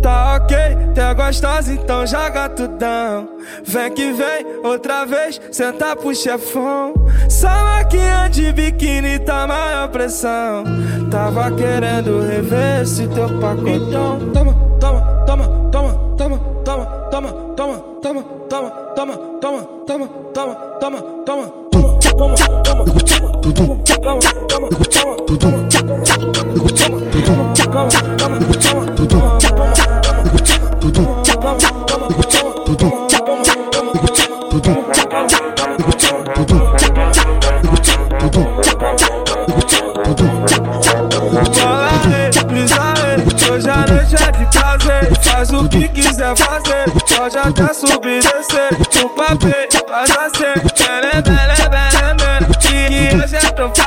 Tá ok, tá gostosa, então joga tudão. Vem que vem, outra vez, senta pro chefão. Só maquinha de biquíni tá maior pressão. Tava querendo rever esse teu pacotão. Toma, toma, toma, toma, toma, toma, toma, toma, toma, toma, toma, toma, toma, toma, toma. Toma, faz o que quiser fazer. Pode até subir e descer, no papel, faz assim, bele,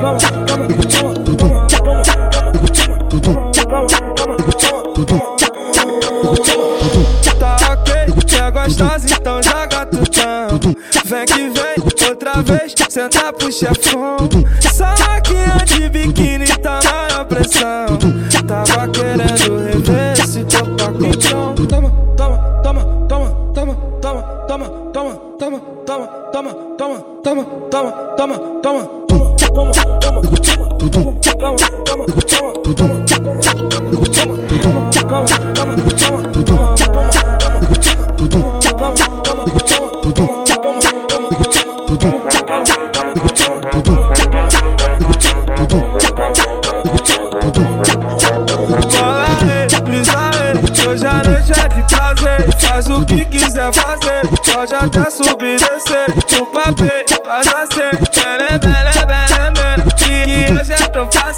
Tá ok, quer gostosa, então joga tutão. Vem que vem, outra vez, senta pro chefão. Só maquinha de biquíni tá maior pressão. Tava querendo rever esse teu pacotão. Toma, toma, toma, toma, toma, toma, toma, toma, toma, toma, toma, toma, toma, toma, toma, toma. Hoje a noite é de prazer, faz o que quiser fazer. Pode até subir e descer, no papel, faz assim,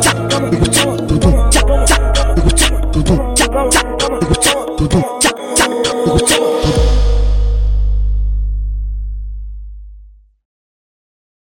자, 자.